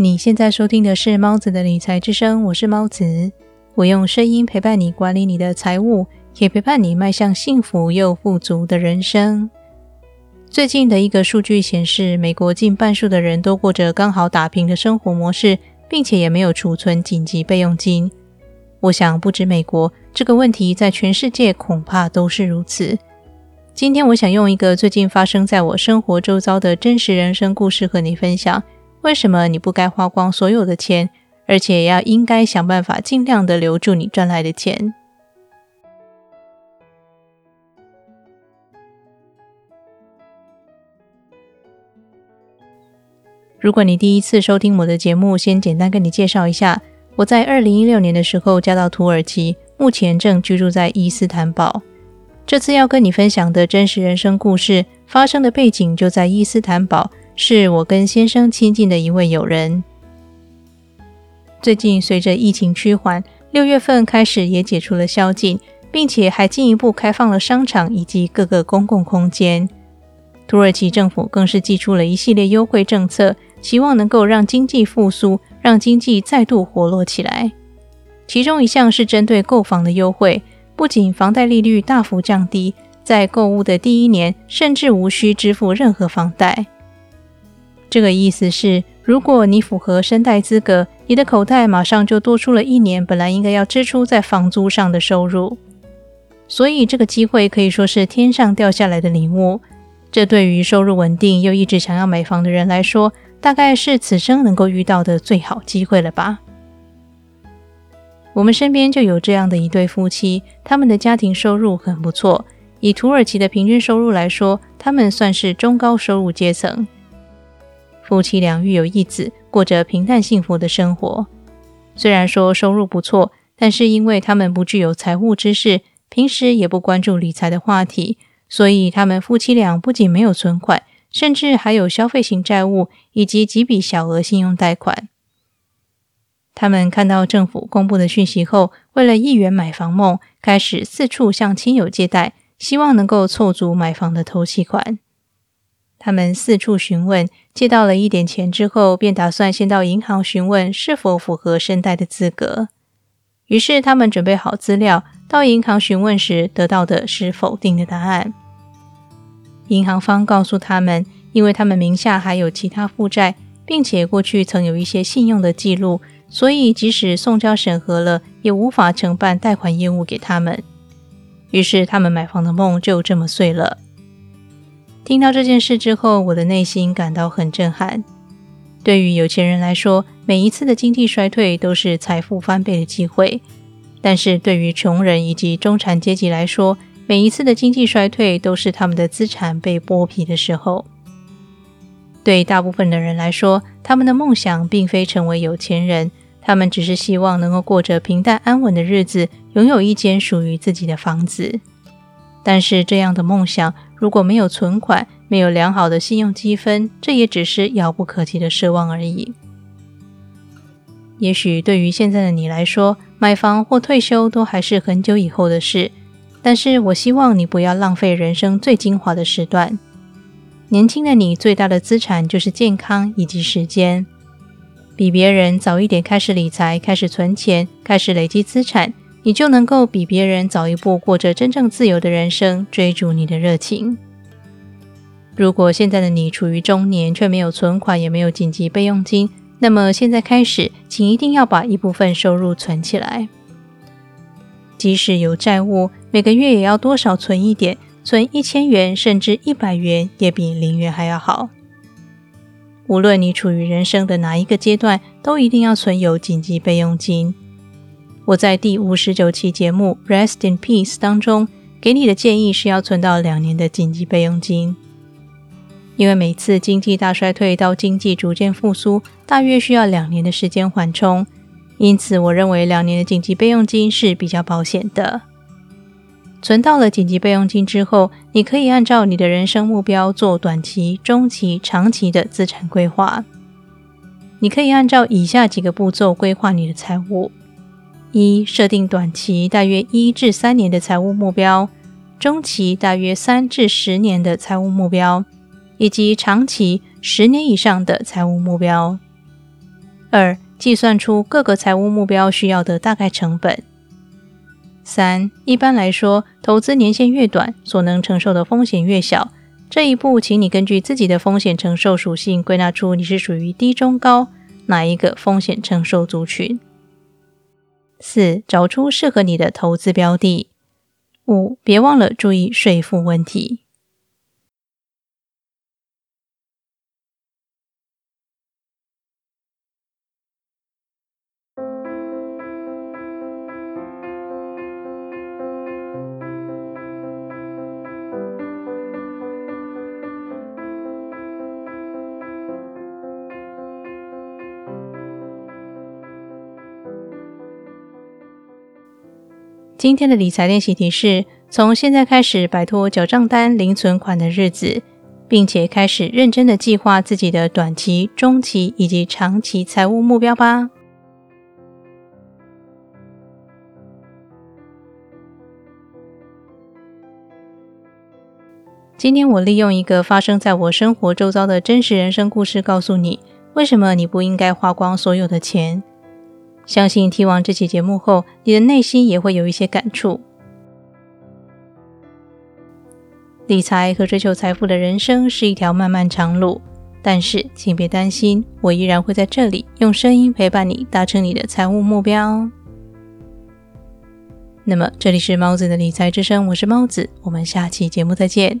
你现在收听的是猫子的理财之声，我是猫子，我用声音陪伴你管理你的财务，也陪伴你迈向幸福又富足的人生。最近的一个数据显示，美国近半数的人都过着刚好打平的生活模式，并且也没有储存紧急备用金。我想，不止美国，这个问题在全世界恐怕都是如此。今天，我想用一个最近发生在我生活周遭的真实人生故事和你分享：为什么你不该花光所有的钱，而且要应该想办法尽量的留住你赚来的钱？如果你第一次收听我的节目，先简单跟你介绍一下。我在二零一六年的时候嫁到土耳其，目前正居住在伊斯坦堡。这次要跟你分享的真实人生故事，发生的背景就在伊斯坦堡，是我跟先生亲近的一位友人。最近随着疫情趋缓，六月份开始也解除了宵禁，并且还进一步开放了商场以及各个公共空间。土耳其政府更是寄出了一系列优惠政策。希望能够让经济复苏，让经济再度活络起来。其中一项是针对购房的优惠，不仅房贷利率大幅降低，在购物的第一年甚至无需支付任何房贷。这个意思是，如果你符合申贷资格，你的口袋马上就多出了一年本来应该要支出在房租上的收入。所以，这个机会可以说是天上掉下来的礼物。这对于收入稳定又一直想要买房的人来说，大概是此生能够遇到的最好机会了吧？我们身边就有这样的一对夫妻，他们的家庭收入很不错。以土耳其的平均收入来说，他们算是中高收入阶层。夫妻俩育有一子，过着平淡幸福的生活。虽然说收入不错，但是因为他们不具有财务知识，平时也不关注理财的话题，所以他们夫妻俩不仅没有存款。甚至还有消费型债务以及几笔小额信用贷款。他们看到政府公布的讯息后，为了一元买房梦，开始四处向亲友借贷，希望能够凑足买房的头期款。他们四处询问，借到了一点钱之后，便打算先到银行询问是否符合申贷的资格。于是，他们准备好资料，到银行询问时，得到的是否定的答案。银行方告诉他们，因为他们名下还有其他负债，并且过去曾有一些信用的记录，所以即使送交审核了，也无法承办贷款业务给他们。于是，他们买房的梦就这么碎了。听到这件事之后，我的内心感到很震撼。对于有钱人来说，每一次的经济衰退都是财富翻倍的机会；但是对于穷人以及中产阶级来说，每一次的经济衰退都是他们的资产被剥皮的时候。对大部分的人来说，他们的梦想并非成为有钱人，他们只是希望能够过着平淡安稳的日子，拥有一间属于自己的房子。但是，这样的梦想如果没有存款，没有良好的信用积分，这也只是遥不可及的奢望而已。也许对于现在的你来说，买房或退休都还是很久以后的事。但是我希望你不要浪费人生最精华的时段。年轻的你最大的资产就是健康以及时间。比别人早一点开始理财、开始存钱、开始累积资产，你就能够比别人早一步过着真正自由的人生，追逐你的热情。如果现在的你处于中年，却没有存款，也没有紧急备用金，那么现在开始，请一定要把一部分收入存起来。即使有债务，每个月也要多少存一点，存一千元甚至一百元，也比零元还要好。无论你处于人生的哪一个阶段，都一定要存有紧急备用金。我在第五十九期节目《Rest in Peace》当中给你的建议是要存到两年的紧急备用金，因为每次经济大衰退到经济逐渐复苏，大约需要两年的时间缓冲。因此，我认为两年的紧急备用金是比较保险的。存到了紧急备用金之后，你可以按照你的人生目标做短期、中期、长期的资产规划。你可以按照以下几个步骤规划你的财务：一、设定短期大约一至三年的财务目标，中期大约三至十年的财务目标，以及长期十年以上的财务目标。二、计算出各个财务目标需要的大概成本。三、一般来说，投资年限越短，所能承受的风险越小。这一步，请你根据自己的风险承受属性，归纳出你是属于低、中、高哪一个风险承受族群。四、找出适合你的投资标的。五、别忘了注意税负问题。今天的理财练习题是：从现在开始摆脱缴账单、零存款的日子，并且开始认真的计划自己的短期、中期以及长期财务目标吧。今天我利用一个发生在我生活周遭的真实人生故事，告诉你为什么你不应该花光所有的钱。相信听完这期节目后，你的内心也会有一些感触。理财和追求财富的人生是一条漫漫长路，但是请别担心，我依然会在这里用声音陪伴你，达成你的财务目标。那么，这里是猫子的理财之声，我是猫子，我们下期节目再见。